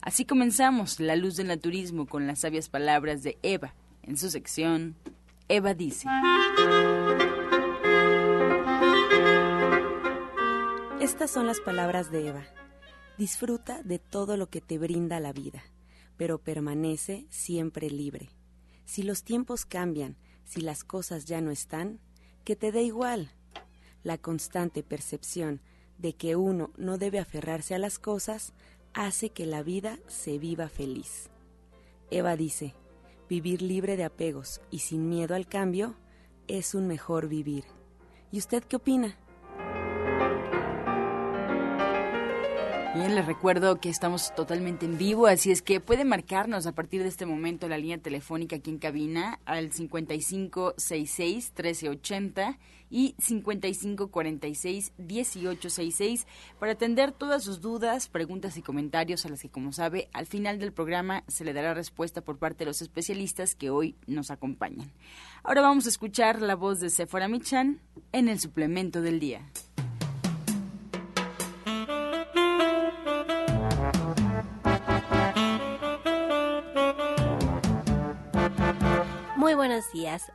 Así comenzamos La Luz del Naturismo con las sabias palabras de Eva en su sección Eva dice. Estas son las palabras de Eva. Disfruta de todo lo que te brinda la vida, pero permanece siempre libre. Si los tiempos cambian, si las cosas ya no están, que te dé igual. La constante percepción de que uno no debe aferrarse a las cosas hace que la vida se viva feliz. Eva dice, vivir libre de apegos y sin miedo al cambio es un mejor vivir. ¿Y usted qué opina? Bien, les recuerdo que estamos totalmente en vivo, así es que puede marcarnos a partir de este momento la línea telefónica aquí en cabina al 5566-1380 y 5546-1866 para atender todas sus dudas, preguntas y comentarios a las que, como sabe, al final del programa se le dará respuesta por parte de los especialistas que hoy nos acompañan. Ahora vamos a escuchar la voz de Sephora Michan en el suplemento del día.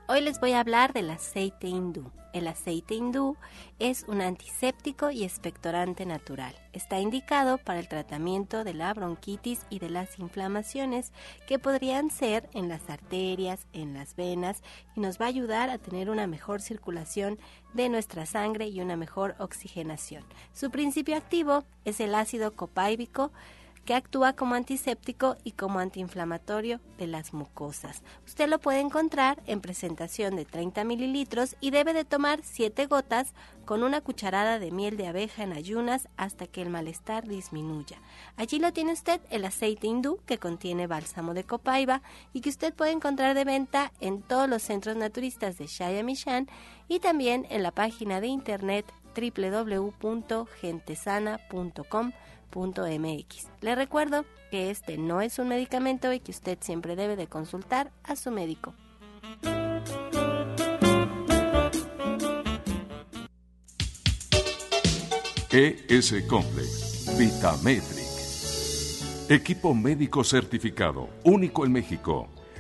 Hoy les voy a hablar del aceite hindú. El aceite hindú es un antiséptico y expectorante natural. Está indicado para el tratamiento de la bronquitis y de las inflamaciones que podrían ser en las arterias, en las venas y nos va a ayudar a tener una mejor circulación de nuestra sangre y una mejor oxigenación. Su principio activo es el ácido copáibico que actúa como antiséptico y como antiinflamatorio de las mucosas. Usted lo puede encontrar en presentación de 30 mililitros y debe de tomar 7 gotas con una cucharada de miel de abeja en ayunas hasta que el malestar disminuya. Allí lo tiene usted el aceite hindú que contiene bálsamo de copaiba y que usted puede encontrar de venta en todos los centros naturistas de Shaya Mishan y también en la página de internet www.gentesana.com Le recuerdo que este no es un medicamento y que usted siempre debe de consultar a su médico. ES Complex, Vitametric. Equipo médico certificado, único en México.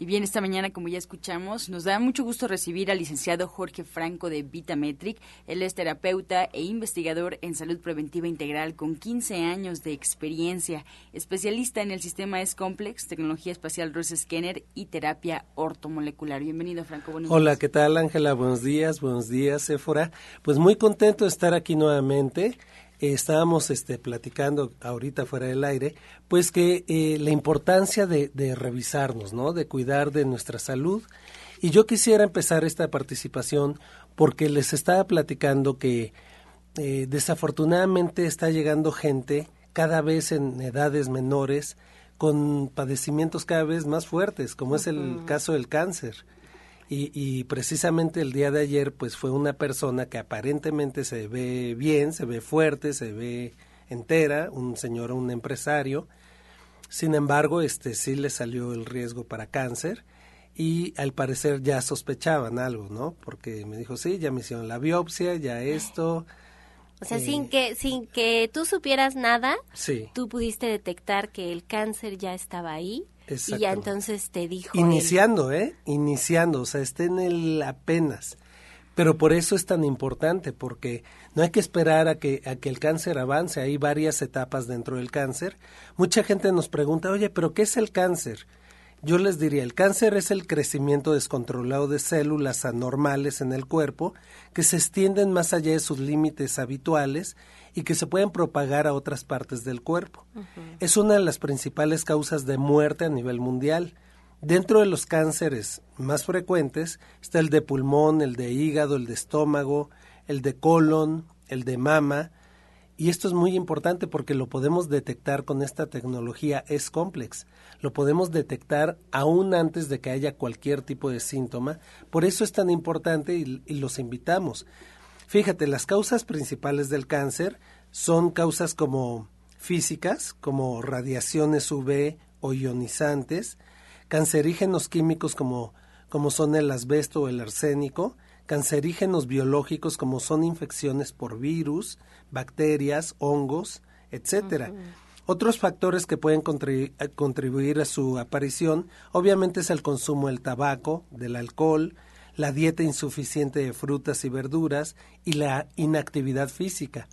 y bien, esta mañana, como ya escuchamos, nos da mucho gusto recibir al licenciado Jorge Franco de Vitametric. Él es terapeuta e investigador en salud preventiva integral con 15 años de experiencia, especialista en el sistema S-Complex, tecnología espacial Rose Scanner y terapia ortomolecular. Bienvenido, Franco. Buenos Hola, ¿qué tal, Ángela? Buenos días, buenos días, Sephora. Pues muy contento de estar aquí nuevamente estábamos este, platicando ahorita fuera del aire, pues que eh, la importancia de, de, revisarnos, ¿no? De cuidar de nuestra salud. Y yo quisiera empezar esta participación porque les estaba platicando que eh, desafortunadamente está llegando gente cada vez en edades menores con padecimientos cada vez más fuertes, como es el caso del cáncer. Y, y, precisamente el día de ayer pues fue una persona que aparentemente se ve bien, se ve fuerte, se ve entera, un señor, un empresario, Sin embargo, este sí le salió el riesgo para cáncer y al parecer ya sospechaban algo, ¿no? Porque me dijo, sí, ya me hicieron la biopsia, ya esto. O sea, sin eh, que sin que tú supieras nada, sí. tú pudiste detectar que el cáncer ya estaba ahí y ya entonces te dijo iniciando, ¿eh? Iniciando, o sea, está en el apenas. Pero por eso es tan importante, porque no hay que esperar a que, a que el cáncer avance, hay varias etapas dentro del cáncer. Mucha gente nos pregunta, oye, pero ¿qué es el cáncer? Yo les diría, el cáncer es el crecimiento descontrolado de células anormales en el cuerpo que se extienden más allá de sus límites habituales y que se pueden propagar a otras partes del cuerpo. Es una de las principales causas de muerte a nivel mundial. Dentro de los cánceres más frecuentes está el de pulmón, el de hígado, el de estómago, el de colon, el de mama, y esto es muy importante porque lo podemos detectar con esta tecnología S-Complex. Lo podemos detectar aún antes de que haya cualquier tipo de síntoma. Por eso es tan importante y, y los invitamos. Fíjate, las causas principales del cáncer son causas como físicas, como radiaciones UV o ionizantes, cancerígenos químicos como, como son el asbesto o el arsénico, cancerígenos biológicos como son infecciones por virus, bacterias, hongos, etcétera. Otros factores que pueden contribuir a su aparición, obviamente, es el consumo del tabaco, del alcohol, la dieta insuficiente de frutas y verduras y la inactividad física.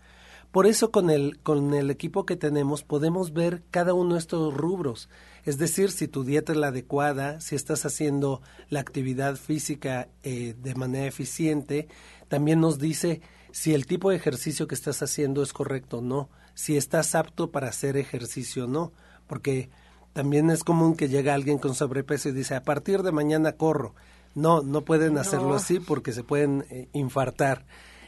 Por eso con el, con el equipo que tenemos podemos ver cada uno de estos rubros. Es decir, si tu dieta es la adecuada, si estás haciendo la actividad física eh, de manera eficiente, también nos dice si el tipo de ejercicio que estás haciendo es correcto o no, si estás apto para hacer ejercicio o no, porque también es común que llega alguien con sobrepeso y dice, a partir de mañana corro. No, no pueden hacerlo así porque se pueden eh, infartar.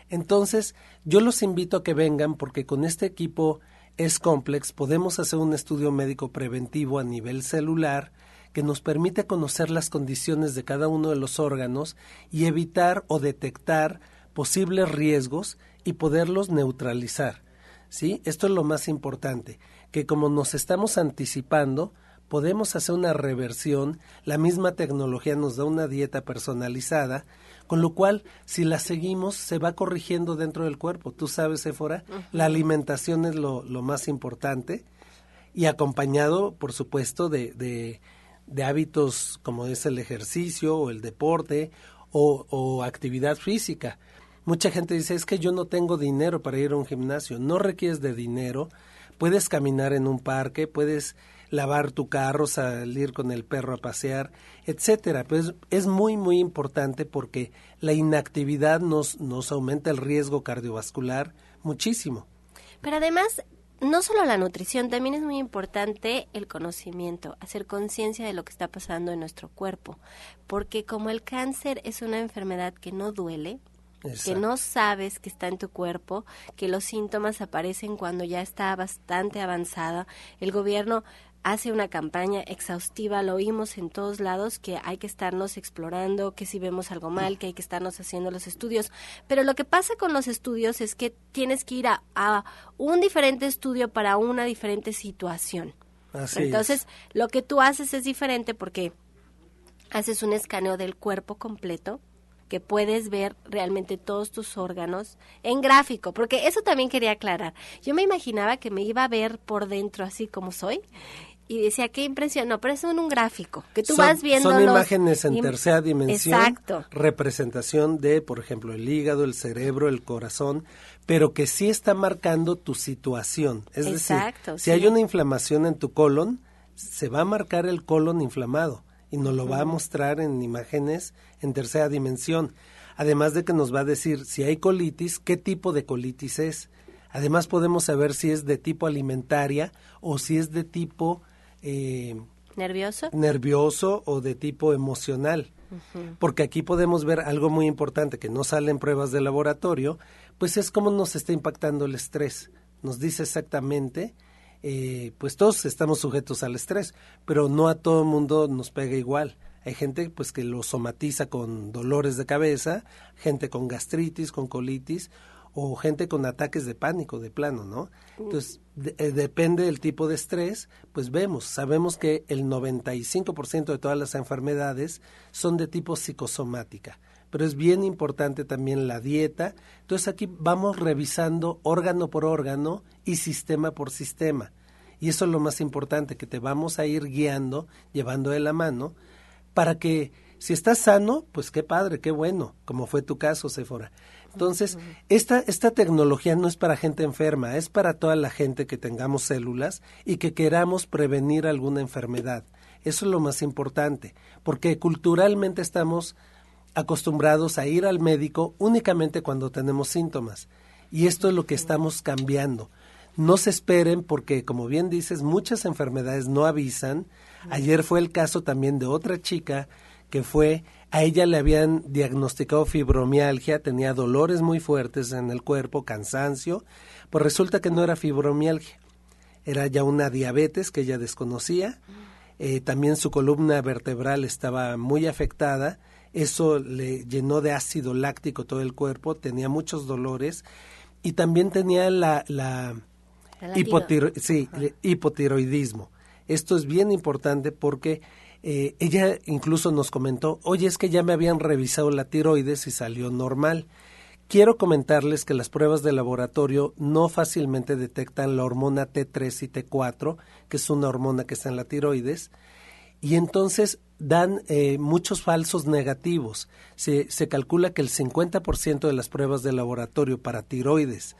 Entonces, yo los invito a que vengan porque con este equipo es complex, podemos hacer un estudio médico preventivo a nivel celular que nos permite conocer las condiciones de cada uno de los órganos y evitar o detectar posibles riesgos y poderlos neutralizar. ¿Sí? Esto es lo más importante, que como nos estamos anticipando, podemos hacer una reversión, la misma tecnología nos da una dieta personalizada con lo cual, si la seguimos, se va corrigiendo dentro del cuerpo. Tú sabes, Éfora, la alimentación es lo, lo, más importante y acompañado, por supuesto, de, de, de, hábitos como es el ejercicio o el deporte o, o actividad física. Mucha gente dice, es que yo no tengo dinero para ir a un gimnasio. No requieres de dinero. Puedes caminar en un parque, puedes lavar tu carro, salir con el perro a pasear, etcétera. Pues es muy muy importante porque la inactividad nos nos aumenta el riesgo cardiovascular muchísimo. Pero además no solo la nutrición, también es muy importante el conocimiento, hacer conciencia de lo que está pasando en nuestro cuerpo, porque como el cáncer es una enfermedad que no duele, que no sabes que está en tu cuerpo, que los síntomas aparecen cuando ya está bastante avanzada. El gobierno hace una campaña exhaustiva, lo oímos en todos lados, que hay que estarnos explorando, que si vemos algo mal, que hay que estarnos haciendo los estudios. Pero lo que pasa con los estudios es que tienes que ir a, un diferente estudio para una diferente situación. Entonces, lo que tú haces es diferente porque haces un escaneo del cuerpo completo, que puedes ver realmente todos tus órganos en gráfico, porque eso también quería aclarar. Yo me imaginaba que me iba a ver por dentro así como soy y decía, qué impresión, no, pero es en un gráfico, que tú vas viendo Son imágenes en tercera dimensión, Exacto. representación de, por ejemplo, el hígado, el cerebro, el corazón, pero que sí está marcando tu situación. Es Exacto, decir, si hay una inflamación en tu colon, se va a marcar el colon inflamado y nos lo va a mostrar en imágenes en tercera dimensión. Además de que nos va a decir si hay colitis, qué tipo de colitis es. Además podemos saber si es de tipo alimentaria o si es de tipo eh, nervioso nervioso o de tipo emocional. Porque aquí podemos ver algo muy importante que no sale en pruebas de laboratorio pues es cómo nos está impactando el estrés. Nos dice exactamente eh, pues todos estamos sujetos al estrés pero no a todo el mundo nos pega igual. Hay gente pues que lo somatiza con dolores de cabeza gente con gastritis con colitis o gente con ataques de pánico de plano, ¿no? Entonces, eh, depende del tipo de estrés, pues vemos, sabemos que el 95% de todas las enfermedades son de tipo psicosomática, pero es bien importante también la dieta. Entonces aquí vamos revisando órgano por órgano y sistema por sistema. Y eso es lo más importante, que te vamos a ir guiando, llevando de la mano, para que si estás sano, pues qué padre, qué bueno, como fue tu caso, Sephora. Entonces, esta, esta tecnología no es para gente enferma, es para toda la gente que tengamos células y que queramos prevenir alguna enfermedad. Eso es lo más importante, porque culturalmente estamos acostumbrados a ir al médico únicamente cuando tenemos síntomas. Y esto es lo que estamos cambiando. No se esperen porque, como bien dices, muchas enfermedades no avisan. Ayer fue el caso también de otra chica que fue, a ella le habían diagnosticado fibromialgia, tenía dolores muy fuertes en el cuerpo, cansancio, pues resulta que no era fibromialgia, era ya una diabetes que ella desconocía, eh, también su columna vertebral estaba muy afectada, eso le llenó de ácido láctico todo el cuerpo, tenía muchos dolores y también tenía la, la, hipotiroidismo. Esto es bien importante porque eh, ella incluso nos comentó, oye, es que ya me habían revisado la tiroides y salió normal. Quiero comentarles que las pruebas de laboratorio no fácilmente detectan la hormona T3 y T4, que es una hormona que está en la tiroides, y entonces dan eh, muchos falsos negativos. Se, se calcula que el 50% de las pruebas de laboratorio para tiroides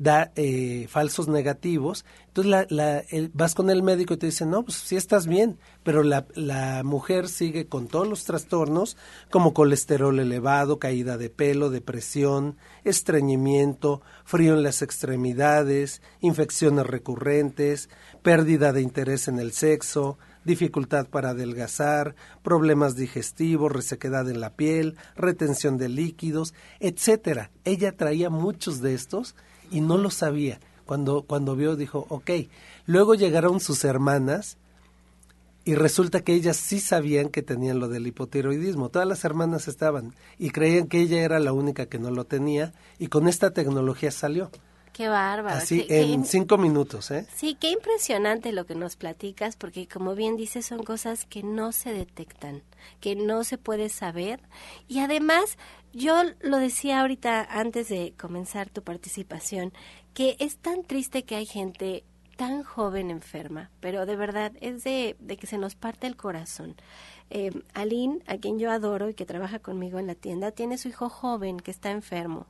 da eh, falsos negativos, entonces la, la, vas con el médico y te dice, no, pues sí estás bien, pero la, la mujer sigue con todos los trastornos como colesterol elevado, caída de pelo, depresión, estreñimiento, frío en las extremidades, infecciones recurrentes, pérdida de interés en el sexo, dificultad para adelgazar, problemas digestivos, resequedad en la piel, retención de líquidos, etcétera. Ella traía muchos de estos y no lo sabía. Cuando, cuando vio dijo, ok. Luego llegaron sus hermanas y resulta que ellas sí sabían que tenían lo del hipotiroidismo. Todas las hermanas estaban y creían que ella era la única que no lo tenía y con esta tecnología salió. Qué bárbaro. Así en cinco minutos, ¿eh? Sí, qué impresionante lo que nos platicas, porque como bien dices, son cosas que no se detectan, que no se puede saber. Y además, yo lo decía ahorita antes de comenzar tu participación, que es tan triste que hay gente tan joven enferma, pero de verdad es de, de que se nos parte el corazón. Eh, Aline, a quien yo adoro y que trabaja conmigo en la tienda, tiene su hijo joven que está enfermo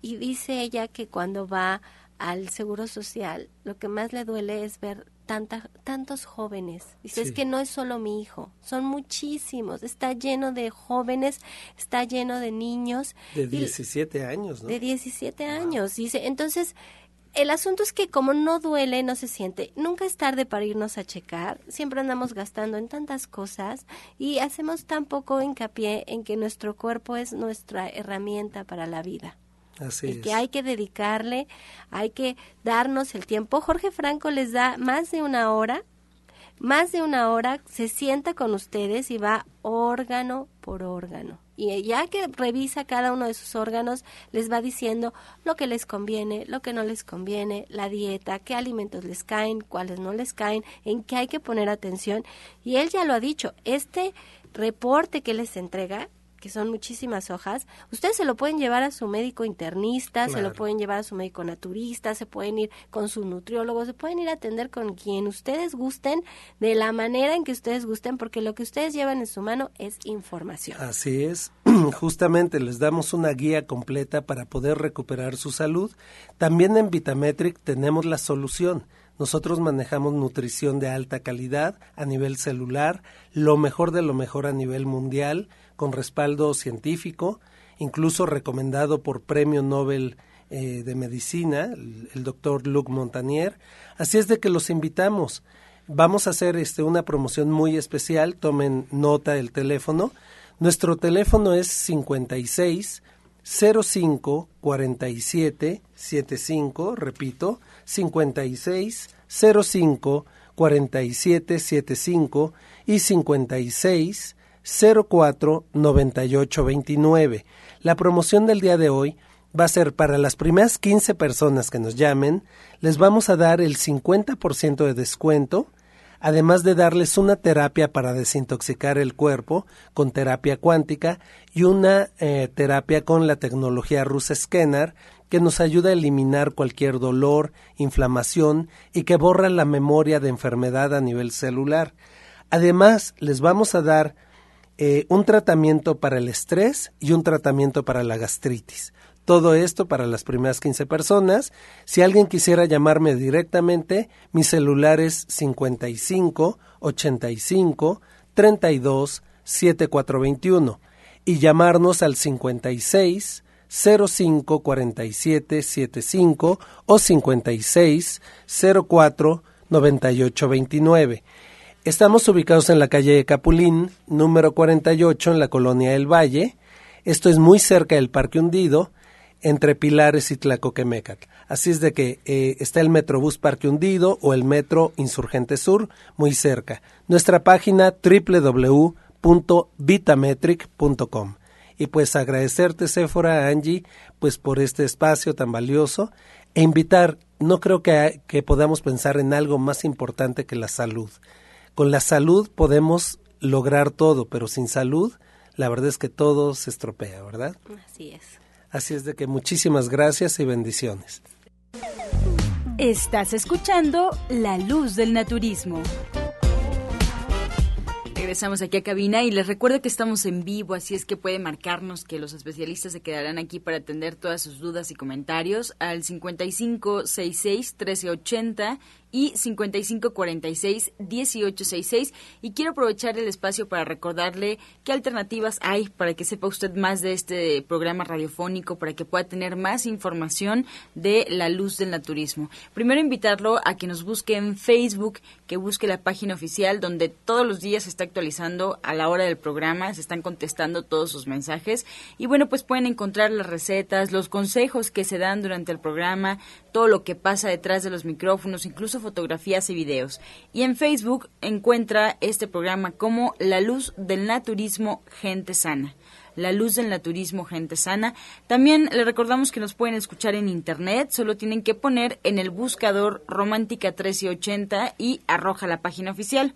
y dice ella que cuando va al Seguro Social, lo que más le duele es ver tanta, tantos jóvenes. Dice, es que no es solo mi hijo, son muchísimos, está lleno de jóvenes, está lleno de niños. De 17 años, ¿no? De 17 años, dice. Entonces, el asunto es que como no duele, no se siente, nunca es tarde para irnos a checar, siempre andamos gastando en tantas cosas y hacemos tan poco hincapié en que nuestro cuerpo es nuestra herramienta para la vida. Así y que hay que dedicarle, hay que darnos el tiempo. Jorge Franco les da más de una hora, más de una hora, se sienta con ustedes y va órgano por órgano. Y ya que revisa cada uno de sus órganos, les va diciendo lo que les conviene, lo que no les conviene, la dieta, qué alimentos les caen, cuáles no les caen, en qué hay que poner atención. Y él ya lo ha dicho, este reporte que les entrega que son muchísimas hojas, ustedes se lo pueden llevar a su médico internista, se lo pueden llevar a su médico naturista, se pueden ir con su nutriólogo, se pueden ir a atender con quien ustedes gusten, de la manera en que ustedes gusten, porque lo que ustedes llevan en su mano es información. Así es, justamente les damos una guía completa para poder recuperar su salud. También en Vitametric tenemos la solución. Nosotros manejamos nutrición de alta calidad a nivel celular, lo mejor de lo mejor a nivel mundial, con respaldo científico, incluso recomendado por Premio Nobel eh, de Medicina, el, doctor Luc Montagnier. Así es de que los invitamos. Vamos a hacer este, una promoción muy especial, tomen nota del teléfono. Nuestro teléfono es 56 05 47 75, repito, 56 05 47 75 y 56 04 98 29. La promoción del día de hoy va a ser para las primeras 15 personas que nos llamen, les vamos a dar el 50% de descuento, además de darles una terapia para desintoxicar el cuerpo con terapia cuántica y una eh, terapia con la tecnología rusa Scanner que nos ayuda a eliminar cualquier dolor, inflamación y que borra la memoria de enfermedad a nivel celular. Además, les vamos a dar eh, un tratamiento para el estrés y un tratamiento para la gastritis. Todo esto para las primeras 15 personas. Si alguien quisiera llamarme directamente, mi celular es 55 85 32 7421 y llamarnos al 56 05 47 75 o 56 04 98 29. Estamos ubicados en la calle Capulín, número 48, en la colonia del Valle. Esto es muy cerca del Parque Hundido, entre Pilares y Tlacoquemecat. Así es de que eh, está el Metrobús Parque Hundido o el Metro Insurgente Sur, muy cerca. Nuestra página www.vitametric.com. Y pues agradecerte, Sephora, Angie, pues por este espacio tan valioso e invitar, no creo que, que podamos pensar en algo más importante que la salud. Con la salud podemos lograr todo, pero sin salud, la verdad es que todo se estropea, ¿verdad? Así es. Así es de que muchísimas gracias y bendiciones. Estás escuchando La Luz del Naturismo regresamos aquí a cabina y les recuerdo que estamos en vivo, así es que puede marcarnos que los especialistas se quedarán aquí para atender todas sus dudas y comentarios al 5566 1380 y 5546-1866. Y quiero aprovechar el espacio para recordarle qué alternativas hay para que sepa usted más de este programa radiofónico, para que pueda tener más información de la luz del naturismo. Primero invitarlo a que nos busque en Facebook, que busque la página oficial donde todos los días se está actualizando a la hora del programa, se están contestando todos sus mensajes. Y bueno, pues pueden encontrar las recetas, los consejos que se dan durante el programa, todo lo que pasa detrás de los micrófonos, incluso fotografías y videos. Y en Facebook encuentra este programa como La Luz del Naturismo Gente Sana. La Luz del Naturismo Gente Sana. También le recordamos que nos pueden escuchar en internet, solo tienen que poner en el buscador Romántica 1380 y arroja la página oficial.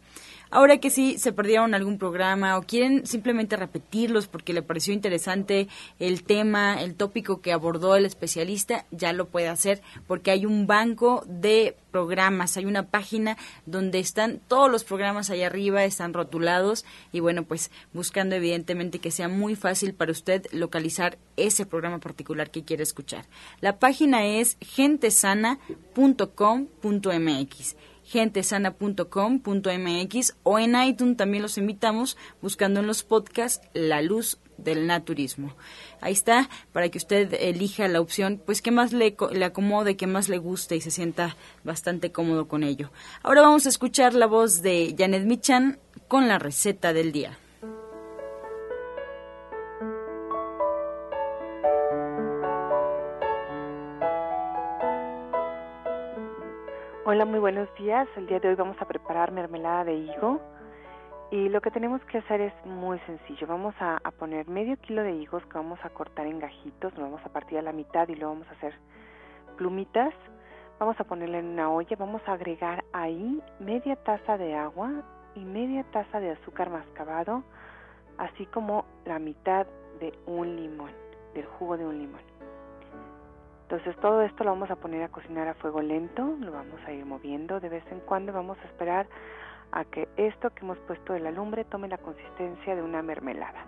Ahora que sí se perdieron algún programa o quieren simplemente repetirlos porque le pareció interesante el tema, el tópico que abordó el especialista, ya lo puede hacer porque hay un banco de programas, hay una página donde están todos los programas allá arriba, están rotulados y bueno, pues buscando evidentemente que sea muy fácil para usted localizar ese programa particular que quiere escuchar. La página es gentesana.com.mx gentesana.com.mx o en iTunes también los invitamos buscando en los podcasts La Luz del Naturismo. Ahí está, para que usted elija la opción, pues que más le, le acomode, que más le guste y se sienta bastante cómodo con ello. Ahora vamos a escuchar la voz de Janet Michan con la receta del día. Hola, muy buenos días. El día de hoy vamos a preparar mermelada de higo y lo que tenemos que hacer es muy sencillo. Vamos a, poner medio kilo de higos que vamos a cortar en gajitos, lo vamos a partir a la mitad y luego vamos a hacer plumitas. Vamos a ponerle en una olla, vamos a agregar ahí media taza de agua y media taza de azúcar mascabado, así como la mitad de un limón, del jugo de un limón. Entonces todo esto lo vamos a poner a cocinar a fuego lento, lo vamos a ir moviendo de vez en cuando, vamos a esperar a que esto que hemos puesto de la lumbre tome la consistencia de una mermelada.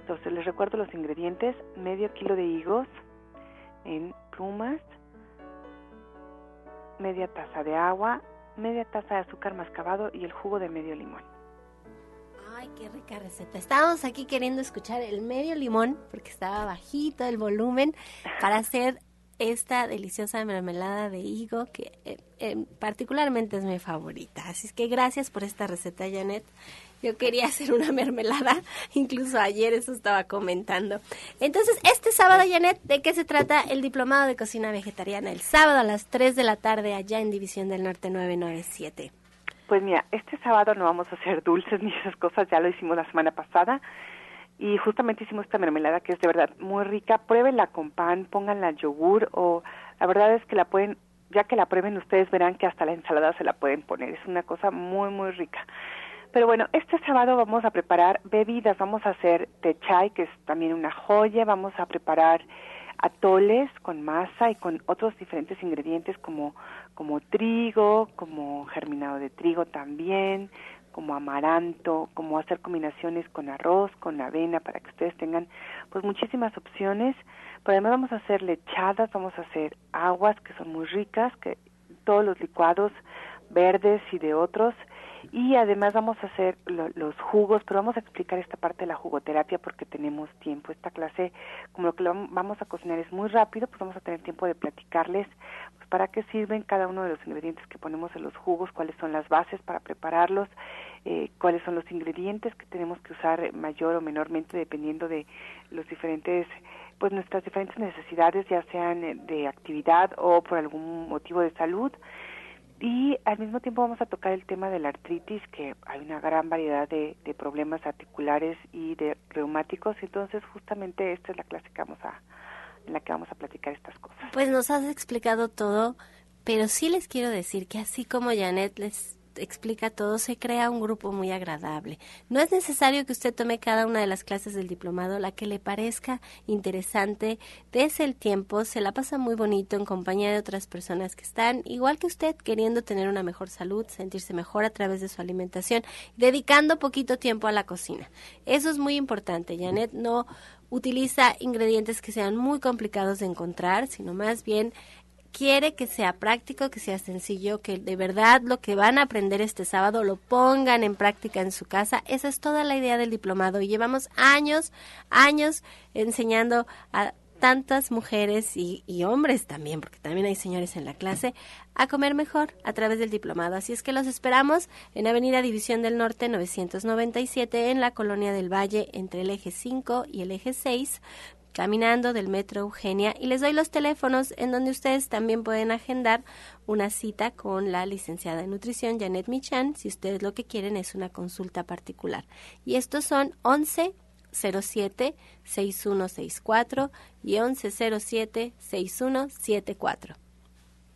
Entonces les recuerdo los ingredientes, medio kilo de higos en plumas, media taza de agua, media taza de azúcar mascabado y el jugo de medio limón. Ay, qué rica receta. Estábamos aquí queriendo escuchar el medio limón porque estaba bajito el volumen para hacer esta deliciosa mermelada de higo que eh, eh, particularmente es mi favorita. Así es que gracias por esta receta, Janet. Yo quería hacer una mermelada, incluso ayer eso estaba comentando. Entonces, este sábado, Janet, ¿de qué se trata el diplomado de cocina vegetariana? El sábado a las 3 de la tarde allá en División del Norte 997. Pues mira, este sábado no vamos a hacer dulces ni esas cosas, ya lo hicimos la semana pasada. y justamente hicimos esta mermelada que es de verdad muy rica. Pruébenla con pan, pónganla yogur o la verdad es que la pueden, ya que la prueben ustedes verán que hasta la ensalada se la pueden poner. Es una cosa muy muy rica. Pero bueno, este sábado vamos a preparar bebidas, vamos a hacer té chai, que es también una joya, vamos a preparar atoles con masa y con otros diferentes ingredientes como como trigo, como germinado de trigo también, como amaranto, como hacer combinaciones con arroz, con avena, para que ustedes tengan pues muchísimas opciones. Pero además vamos a hacer lechadas, vamos a hacer aguas que son muy ricas, que todos los licuados verdes y de otros y además vamos a hacer los jugos, pero vamos a explicar esta parte de la jugoterapia porque tenemos tiempo. Esta clase, como lo que vamos a cocinar es muy rápido, pues vamos a tener tiempo de platicarles pues, para qué sirven cada uno de los ingredientes que ponemos en los jugos, cuáles son las bases para prepararlos, eh, cuáles son los ingredientes que tenemos que usar mayor o menormente dependiendo de los diferentes pues nuestras diferentes necesidades ya sean de actividad o por algún motivo de salud y al mismo tiempo vamos a tocar el tema de la artritis, que hay una gran variedad de, problemas articulares y de reumáticos, entonces justamente esta es la clase que vamos a, en la que vamos a platicar estas cosas. Pues nos has explicado todo, pero sí les quiero decir que así como Janet les explica todo, se crea un grupo muy agradable. No es necesario que usted tome cada una de las clases del diplomado, la que le parezca interesante, dése el tiempo, se la pasa muy bonito en compañía de otras personas que están, igual que usted, queriendo tener una mejor salud, sentirse mejor a través de su alimentación, dedicando poquito tiempo a la cocina. Eso es muy importante. Janet no utiliza ingredientes que sean muy complicados de encontrar, sino más bien quiere que sea práctico, que sea sencillo, que de verdad lo que van a aprender este sábado lo pongan en práctica en su casa. Esa es toda la idea del diplomado y llevamos años, años enseñando a tantas mujeres y, hombres también, porque también hay señores en la clase, a comer mejor a través del diplomado. Así es que los esperamos en Avenida División del Norte 997 en la Colonia del Valle entre el eje 5 y el eje 6 caminando del Metro Eugenia y les doy los teléfonos en donde ustedes también pueden agendar una cita con la licenciada en nutrición Janet Michan si ustedes lo que quieren es una consulta particular. Y estos son 11 07 6164 y 1107 6174.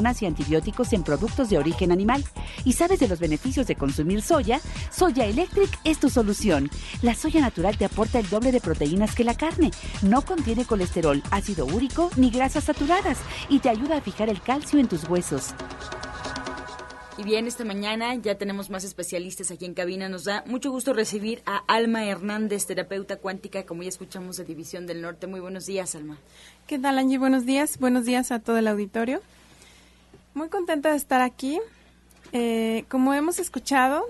y antibióticos en productos de origen animal. ¿Y sabes de los beneficios de consumir soya? Soya Electric es tu solución. La soya natural te aporta el doble de proteínas que la carne. No contiene colesterol, ácido úrico ni grasas saturadas y te ayuda a fijar el calcio en tus huesos. Y bien, esta mañana ya tenemos más especialistas aquí en cabina. Nos da mucho gusto recibir a Alma Hernández, terapeuta cuántica, como ya escuchamos de División del Norte. Muy buenos días, Alma. ¿Qué tal, Angie? Buenos días. Buenos días a todo el auditorio. Muy contenta de estar aquí. Eh, como hemos escuchado,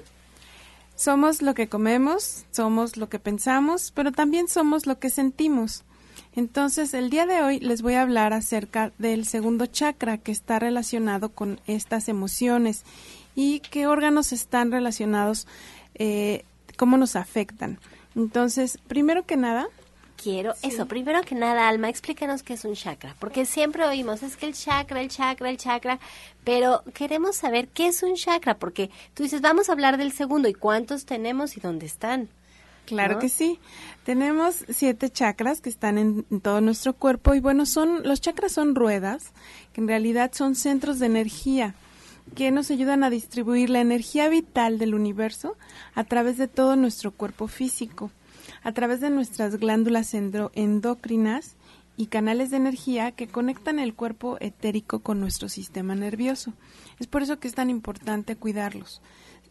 somos lo que comemos, somos lo que pensamos, pero también somos lo que sentimos. Entonces, el día de hoy les voy a hablar acerca del segundo chakra que está relacionado con estas emociones y qué órganos están relacionados, eh, cómo nos afectan. Entonces, primero que nada, quiero eso. Primero que nada, Alma, explícanos qué es un chakra, porque siempre oímos, es que el chakra, el chakra, el chakra, pero queremos saber qué es un chakra, porque tú dices, vamos a hablar del segundo, ¿y cuántos tenemos y dónde están? Claro que sí. Tenemos siete chakras que están en, en, todo nuestro cuerpo y bueno, son los chakras son ruedas, que en realidad son centros de energía que nos ayudan a distribuir la energía vital del universo a través de todo nuestro cuerpo físico a través de nuestras glándulas endocrinas y canales de energía que conectan el cuerpo etérico con nuestro sistema nervioso. Es por eso que es tan importante cuidarlos.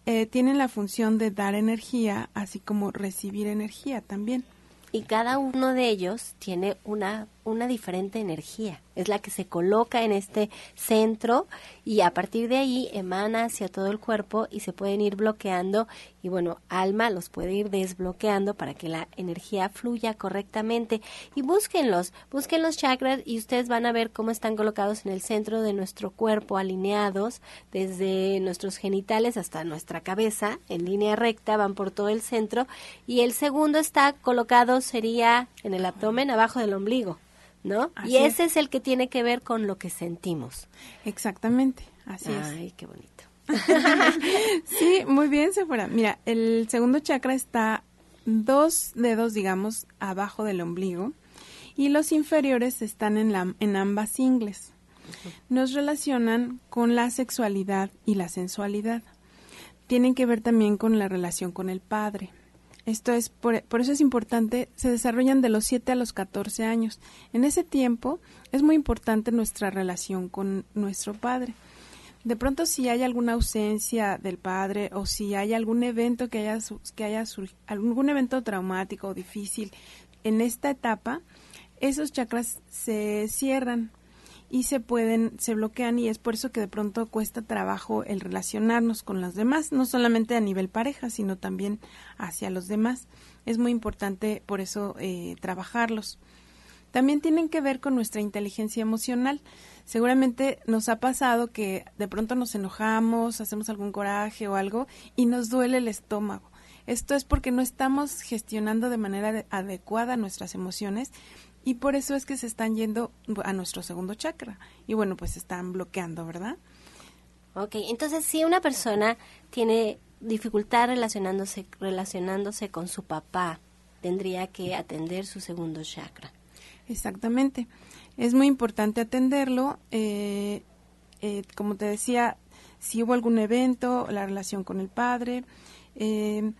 Eh, tienen la función de dar energía, así como recibir energía también. Y cada uno de ellos tiene una una diferente energía. Es la que se coloca en este centro y a partir de ahí emana hacia todo el cuerpo y se pueden ir bloqueando y bueno, alma los puede ir desbloqueando para que la energía fluya correctamente y búsquenlos, busquen los chakras y ustedes van a ver cómo están colocados en el centro de nuestro cuerpo, alineados desde nuestros genitales hasta nuestra cabeza, en línea recta, van por todo el centro y el segundo está colocado sería en el abdomen abajo del ombligo. ¿No? y ese es. el que tiene que ver con lo que sentimos. Exactamente, así es. Ay, qué bonito. sí, muy bien, Sephora. Mira, el segundo chakra está dos dedos, digamos, abajo del ombligo y los inferiores están en, la, en ambas ingles. Nos relacionan con la sexualidad y la sensualidad. Tienen que ver también con la relación con el padre. Esto es, por, por, eso es importante, se desarrollan de los 7 a los 14 años. En ese tiempo es muy importante nuestra relación con nuestro padre de pronto si hay alguna ausencia del padre o si hay algún evento que haya que haya algún evento traumático o difícil en esta etapa, esos chakras se cierran y se pueden se bloquean y es por eso que de pronto cuesta trabajo el relacionarnos con los demás, no solamente a nivel pareja, sino también hacia los demás. Es muy importante por eso eh, trabajarlos. También tienen que ver con nuestra inteligencia emocional seguramente nos ha pasado que de pronto nos enojamos, hacemos algún coraje o algo y nos duele el estómago. Esto es porque no estamos gestionando de manera adecuada nuestras emociones y por eso es que se están yendo a nuestro segundo chakra y bueno, pues están bloqueando, ¿verdad? Ok, entonces si una persona tiene dificultad relacionándose, relacionándose con su papá, tendría que atender su segundo chakra. Exactamente es muy importante atenderlo. Eh, eh, como te decía, si hubo algún evento, la relación con el padre. Eh,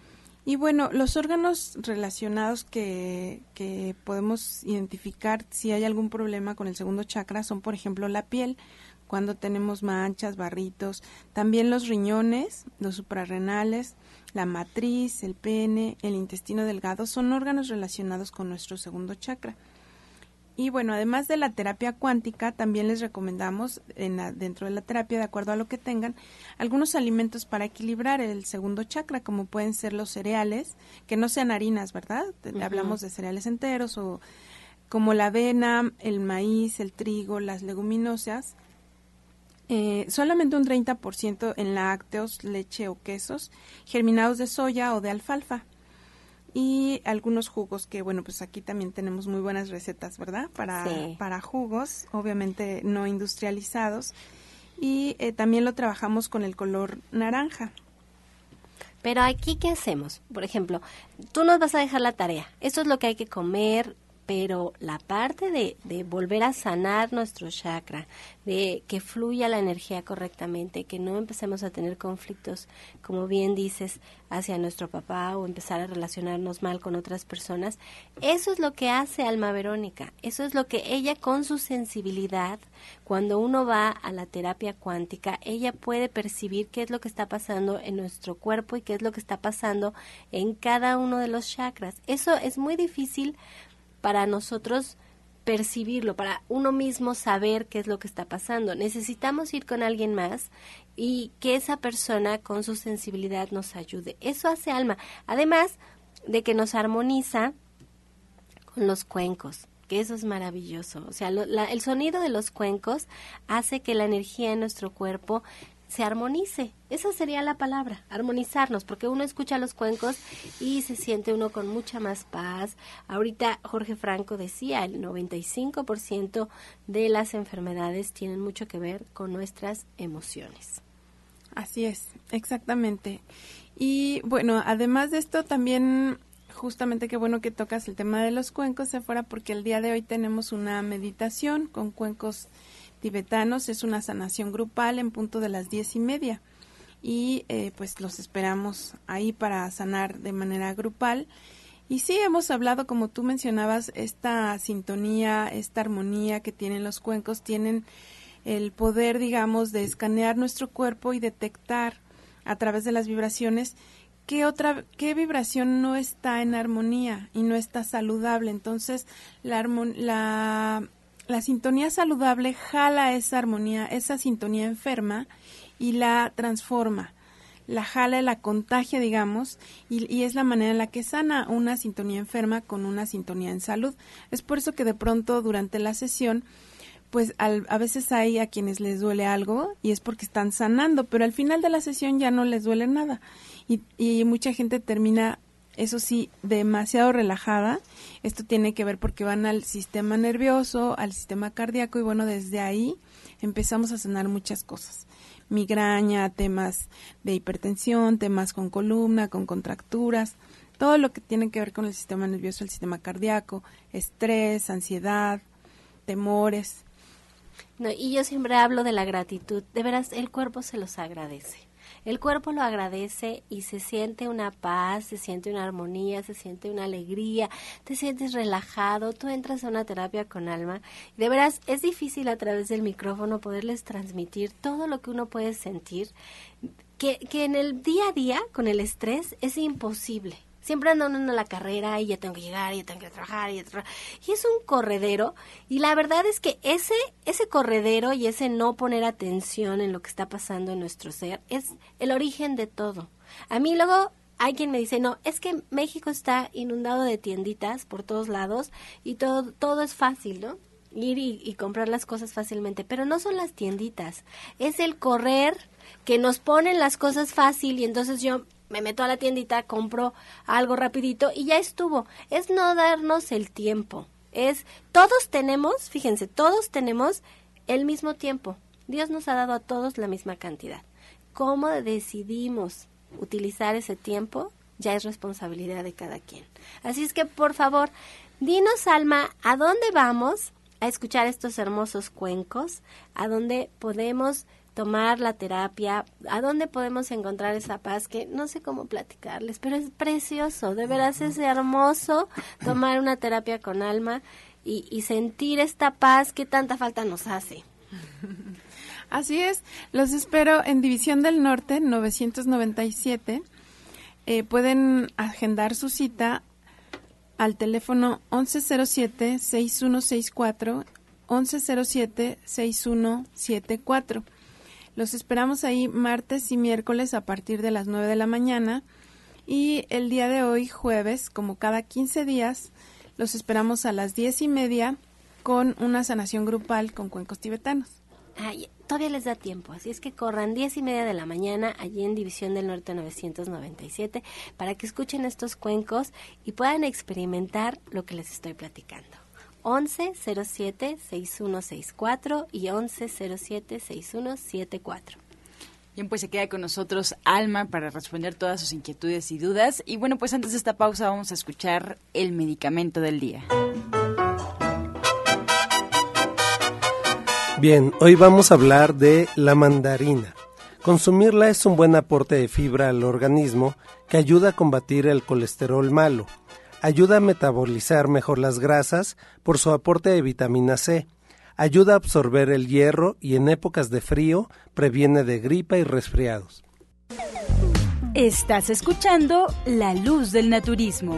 y bueno, los órganos relacionados que, que podemos identificar si hay algún problema con el segundo chakra son, por ejemplo, la piel, cuando tenemos manchas, barritos, también los riñones, los suprarrenales, la matriz, el pene, el intestino delgado, son órganos relacionados con nuestro segundo chakra. Y bueno, además de la terapia cuántica, también les recomendamos en dentro de la terapia, de acuerdo a lo que tengan, algunos alimentos para equilibrar el segundo chakra, como pueden ser los cereales, que no sean harinas, ¿verdad? Hablamos de cereales enteros o como la avena, el maíz, el trigo, las leguminosas. Eh, solamente un 30% en lácteos, leche o quesos, germinados de soya o de alfalfa y algunos jugos que bueno pues aquí también tenemos muy buenas recetas verdad para para jugos obviamente no industrializados. Y eh, también lo trabajamos con el color naranja. Pero aquí qué hacemos por ejemplo tú nos vas a dejar la tarea. Eso es lo que hay que comer pero la parte de, volver a sanar nuestro chakra, de que fluya la energía correctamente, que no empecemos a tener conflictos, como bien dices, hacia nuestro papá o empezar a relacionarnos mal con otras personas, eso es lo que hace Alma Verónica, eso es lo que ella con su sensibilidad, cuando uno va a la terapia cuántica, ella puede percibir qué es lo que está pasando en nuestro cuerpo y qué es lo que está pasando en cada uno de los chakras. Eso es muy difícil para nosotros percibirlo, para uno mismo saber qué es lo que está pasando. Necesitamos ir con alguien más y que esa persona con su sensibilidad nos ayude. Eso hace alma. Además de que nos armoniza con los cuencos, que eso es maravilloso. O sea, el sonido de los cuencos hace que la energía en nuestro cuerpo se armonice. Esa sería la palabra, armonizarnos, porque uno escucha los cuencos y se siente uno con mucha más paz. Ahorita Jorge Franco decía, el 95% de las enfermedades tienen mucho que ver con nuestras emociones. Así es, exactamente. Y bueno, además de esto también justamente qué bueno que tocas el tema de los cuencos, fuera porque el día de hoy tenemos una meditación con cuencos tibetanos. Es una sanación grupal en punto de las diez y media. Y eh, pues los esperamos ahí para sanar de manera grupal. Y sí, hemos hablado, como tú mencionabas, esta sintonía, esta armonía que tienen los cuencos, tienen el poder, digamos, de escanear nuestro cuerpo y detectar a través de las vibraciones qué otra, qué vibración no está en armonía y no está saludable. Entonces, la, la, la sintonía saludable jala esa armonía, esa sintonía enferma y la transforma la jala, la contagia, digamos, y, es la manera en la que sana una sintonía enferma con una sintonía en salud. Es por eso que de pronto durante la sesión pues a veces hay a quienes les duele algo y es porque están sanando, pero al final de la sesión ya no les duele nada y, y mucha gente termina, eso sí, demasiado relajada. Esto tiene que ver porque van al sistema nervioso, al sistema cardíaco y bueno, desde ahí empezamos a sanar muchas cosas. Migraña, temas de hipertensión, temas con columna, con contracturas, todo lo que tiene que ver con el sistema nervioso, el sistema cardíaco, estrés, ansiedad, temores no, y yo siempre hablo de la gratitud. De veras, el cuerpo se los agradece. El cuerpo lo agradece y se siente una paz, se siente una armonía, se siente una alegría, te sientes relajado, tú entras a una terapia con alma. De veras, es difícil a través del micrófono poderles transmitir todo lo que uno puede sentir, que, que en el día a día, con el estrés, es imposible Siempre ando en la carrera y ya tengo que llegar, y ya tengo que trabajar, y, y es un corredero. Y la verdad es que ese, ese corredero y ese no poner atención en lo que está pasando en nuestro ser es el origen de todo. A mí luego hay quien me dice, no, es que México está inundado de tienditas por todos lados y todo, todo es fácil, ¿no? Ir y, y comprar las cosas fácilmente, pero no son las tienditas, es el correr que nos ponen las cosas fácil y entonces yo me meto a la tiendita, compro algo rapidito y ya estuvo. Es no darnos el tiempo. Es todos tenemos, fíjense, todos tenemos el mismo tiempo. Dios nos ha dado a todos la misma cantidad. ¿Cómo decidimos utilizar ese tiempo? Ya es responsabilidad de cada quien. Así es que, por favor, dinos, Alma, ¿a dónde vamos a escuchar estos hermosos cuencos? ¿A dónde podemos tomar la terapia, a dónde podemos encontrar esa paz que no sé cómo platicarles, pero es precioso, de veras es hermoso tomar una terapia con alma y, sentir esta paz que tanta falta nos hace. Así es, los espero en División del Norte 997. Eh, pueden agendar su cita al teléfono 1107-6164, 1107-6174. Los esperamos ahí martes y miércoles a partir de las 9 de la mañana. Y el día de hoy, jueves, como cada 15 días, los esperamos a las 10 y media con una sanación grupal con cuencos tibetanos. Ay, todavía les da tiempo, así es que corran 10 y media de la mañana allí en División del Norte 997 para que escuchen estos cuencos y puedan experimentar lo que les estoy platicando. 1107-6164 y 1107-6174. Bien, pues se queda con nosotros Alma para responder todas sus inquietudes y dudas. Y bueno, pues antes de esta pausa vamos a escuchar el medicamento del día. Bien, hoy vamos a hablar de la mandarina. Consumirla es un buen aporte de fibra al organismo que ayuda a combatir el colesterol malo ayuda a metabolizar mejor las grasas por su aporte de vitamina C, ayuda a absorber el hierro y en épocas de frío previene de gripa y resfriados. Estás escuchando La Luz del Naturismo.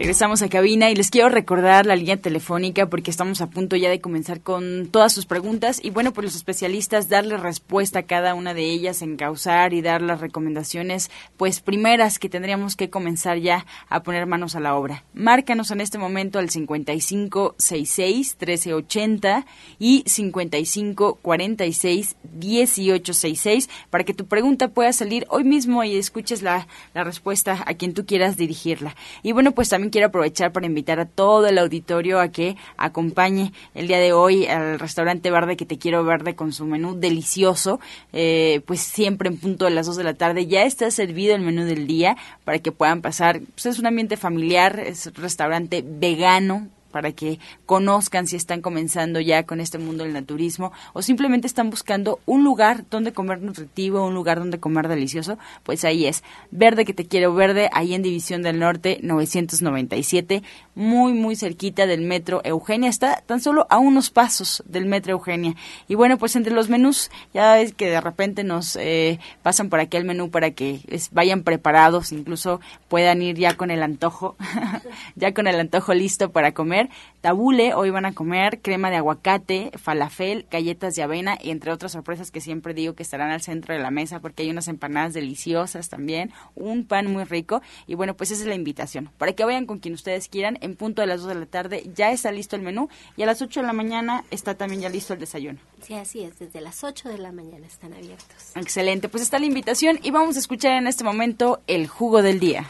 Regresamos a cabina y les quiero recordar la línea telefónica porque estamos a punto ya de comenzar con todas sus preguntas y bueno, pues los especialistas darle respuesta a cada una de ellas, encauzar y dar las recomendaciones pues primeras que tendríamos que comenzar ya a poner manos a la obra. Márcanos en este momento al 5566 1380 y 5546 1866 para que tu pregunta pueda salir hoy mismo y escuches la, la respuesta a quien tú quieras dirigirla. Y bueno, pues también quiero aprovechar para invitar a todo el auditorio a que acompañe el día de hoy al restaurante Verde que te quiero verde con su menú delicioso, eh, pues siempre en punto de las 2 de la tarde. Ya está servido el menú del día para que puedan pasar, pues es un ambiente familiar, es un restaurante vegano, para que conozcan si están comenzando ya con este mundo del naturismo o simplemente están buscando un lugar donde comer nutritivo, un lugar donde comer delicioso, pues ahí es. Verde que te quiero verde, ahí en División del Norte 997, muy muy cerquita del Metro Eugenia, está tan solo a unos pasos del Metro Eugenia. Y bueno, pues entre los menús, ya ves que de repente nos eh, pasan por aquí el menú para que vayan preparados, incluso puedan ir ya con el antojo, ya con el antojo listo para comer. Tabule, hoy van a comer crema de aguacate, falafel, galletas de avena y entre otras sorpresas que siempre digo que estarán al centro de la mesa porque hay unas empanadas deliciosas también, un pan muy rico y bueno, pues esa es la invitación. Para que vayan con quien ustedes quieran, en punto de las 2 de la tarde ya está listo el menú y a las 8 de la mañana está también ya listo el desayuno. Sí, así es, desde las 8 de la mañana están abiertos. Excelente, pues está la invitación y vamos a escuchar en este momento el jugo del día.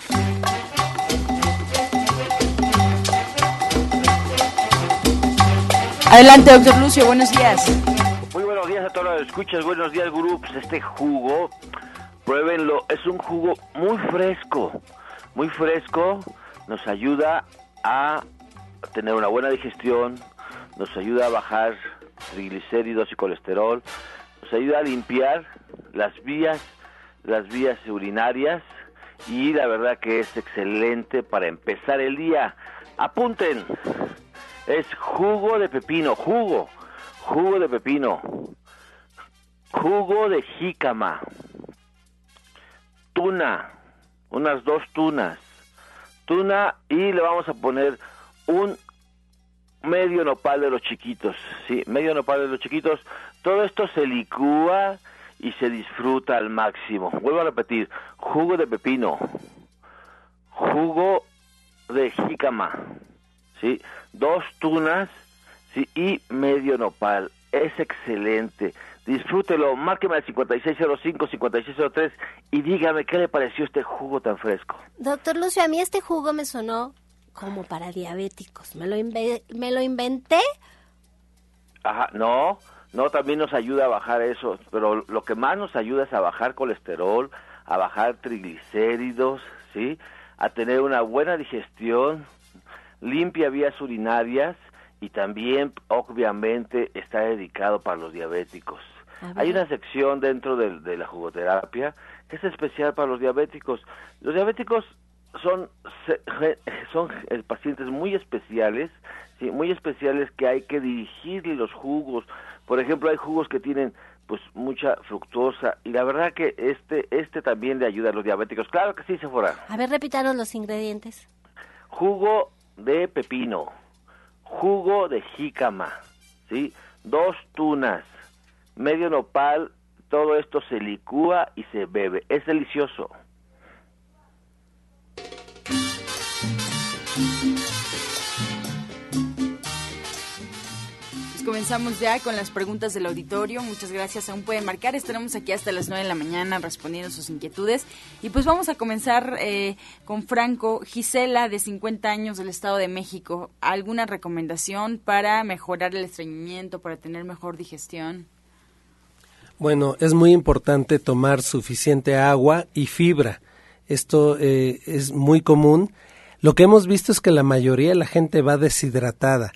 Adelante, doctor Lucio, buenos días. Muy buenos días a todos los escuchas, buenos días, grupos. Este jugo, pruébenlo, es un jugo muy fresco, muy fresco, nos ayuda a tener una buena digestión, nos ayuda a bajar triglicéridos y colesterol, nos ayuda a limpiar las vías, las vías urinarias y la verdad que es excelente para empezar el día. Apunten, es jugo de pepino, jugo, jugo de pepino, jugo de jícama, tuna, unas dos tunas, tuna y le vamos a poner un medio nopal de los chiquitos, sí, medio nopal de los chiquitos. Todo esto se licúa y se disfruta al máximo. Vuelvo a repetir, jugo de pepino, jugo de jícama, ¿sí? Dos tunas, ¿sí? Y medio nopal. Es excelente. Disfrútelo, márqueme al 5605-5603 y dígame qué le pareció este jugo tan fresco. Doctor Lucio, a mí este jugo me sonó como para diabéticos. ¿Me lo, me lo inventé? Ajá, no, no, también nos ayuda a bajar eso, pero lo que más nos ayuda es a bajar colesterol, a bajar triglicéridos, ¿sí? A tener una buena digestión, limpia vías urinarias y también, obviamente, está dedicado para los diabéticos. Hay una sección dentro de, de la jugoterapia que es especial para los diabéticos. Los diabéticos son son pacientes muy especiales, ¿sí? muy especiales que hay que dirigirle los jugos. Por ejemplo, hay jugos que tienen pues mucha fructosa y la verdad que este este también le ayuda a los diabéticos. Claro que sí, se fuera. A ver, repitaros los ingredientes. Jugo de pepino, jugo de jícama, ¿sí? Dos tunas, medio nopal, todo esto se licúa y se bebe. Es delicioso. Comenzamos ya con las preguntas del auditorio. Muchas gracias. Aún pueden marcar. Estaremos aquí hasta las 9 de la mañana respondiendo sus inquietudes. Y pues vamos a comenzar eh, con Franco. Gisela, de 50 años del Estado de México. ¿Alguna recomendación para mejorar el estreñimiento, para tener mejor digestión? Bueno, es muy importante tomar suficiente agua y fibra. Esto eh, es muy común. Lo que hemos visto es que la mayoría de la gente va deshidratada.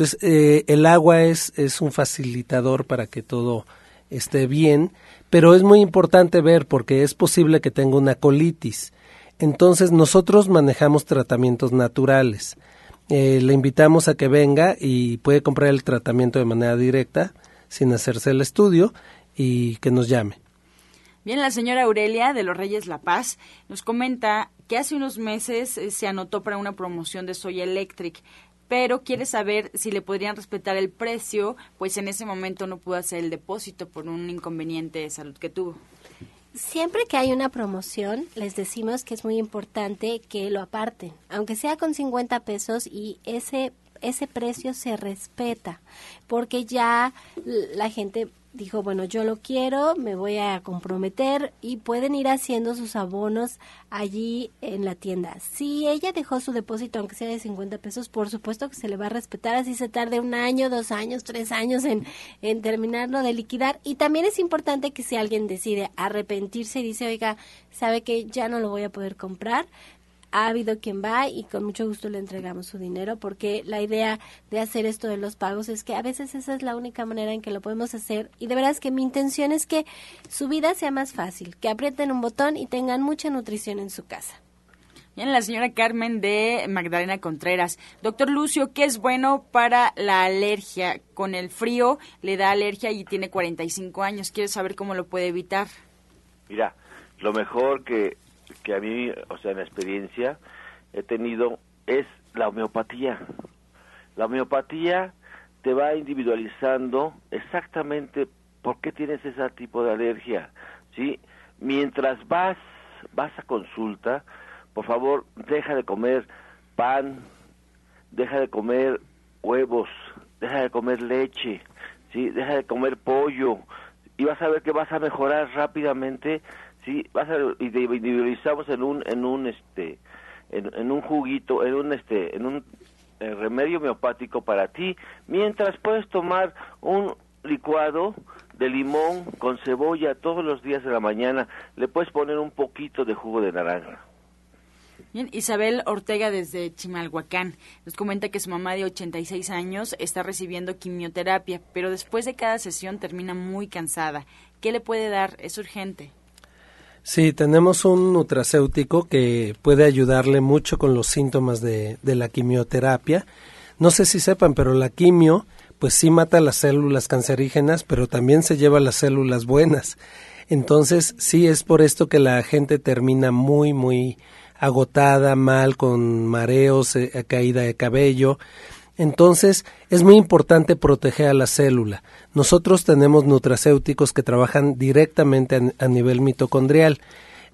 Entonces, eh, el agua es, es un facilitador para que todo esté bien, pero es muy importante ver porque es posible que tenga una colitis. Entonces, nosotros manejamos tratamientos naturales. Eh, le invitamos a que venga y puede comprar el tratamiento de manera directa, sin hacerse el estudio, y que nos llame. Bien, la señora Aurelia de los Reyes La Paz nos comenta que hace unos meses eh, se anotó para una promoción de Soya Electric pero quiere saber si le podrían respetar el precio, pues en ese momento no pudo hacer el depósito por un inconveniente de salud que tuvo. Siempre que hay una promoción, les decimos que es muy importante que lo aparten, aunque sea con 50 pesos y ese ese precio se respeta, porque ya la gente dijo, bueno, yo lo quiero, me voy a comprometer y pueden ir haciendo sus abonos allí en la tienda. Si ella dejó su depósito, aunque sea de 50 pesos, por supuesto que se le va a respetar, así se tarde un año, dos años, tres años en, en terminarlo de liquidar. Y también es importante que si alguien decide arrepentirse y dice, oiga, sabe que ya no lo voy a poder comprar, ha habido quien va y con mucho gusto le entregamos su dinero porque la idea de hacer esto de los pagos es que a veces esa es la única manera en que lo podemos hacer y de verdad es que mi intención es que su vida sea más fácil, que aprieten un botón y tengan mucha nutrición en su casa. Bien, la señora Carmen de Magdalena Contreras. Doctor Lucio, ¿qué es bueno para la alergia? Con el frío le da alergia y tiene 45 años. Quiere saber cómo lo puede evitar. Mira, lo mejor que, a mí, o sea, en la experiencia he tenido es la homeopatía. La homeopatía te va individualizando exactamente por qué tienes ese tipo de alergia, ¿sí? Mientras vas vas a consulta, por favor, deja de comer pan, deja de comer huevos, deja de comer leche, ¿sí? Deja de comer pollo y vas a ver que vas a mejorar rápidamente, ¿sí? Vas a individualizamos en un en un este en, un juguito, en un este en un eh, remedio homeopático para ti, mientras puedes tomar un licuado de limón con cebolla todos los días de la mañana, le puedes poner un poquito de jugo de naranja. Bien, Isabel Ortega desde Chimalhuacán nos comenta que su mamá de 86 años está recibiendo quimioterapia, pero después de cada sesión termina muy cansada. ¿Qué le puede dar? Es urgente. Sí, tenemos un nutracéutico que puede ayudarle mucho con los síntomas de, de la quimioterapia. No sé si sepan, pero la quimio pues sí mata las células cancerígenas, pero también se lleva las células buenas. Entonces, sí es por esto que la gente termina muy, muy agotada, mal, con mareos, eh, caída de cabello. Entonces, es muy importante proteger a la célula. Nosotros tenemos nutracéuticos que trabajan directamente a, nivel mitocondrial.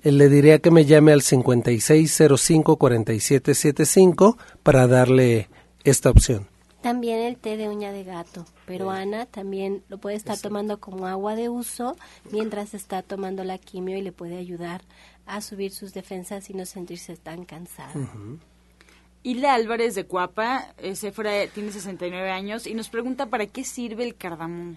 Eh, le diría que me llame al 5605-4775 para darle esta opción. También el té de uña de gato peruana también lo puede estar tomando como agua de uso mientras está tomando la quimio y le puede ayudar a subir sus defensas y no sentirse tan cansado. Hilda Álvarez de Cuapa, eh, tiene 69 años y nos pregunta para qué sirve el cardamomo.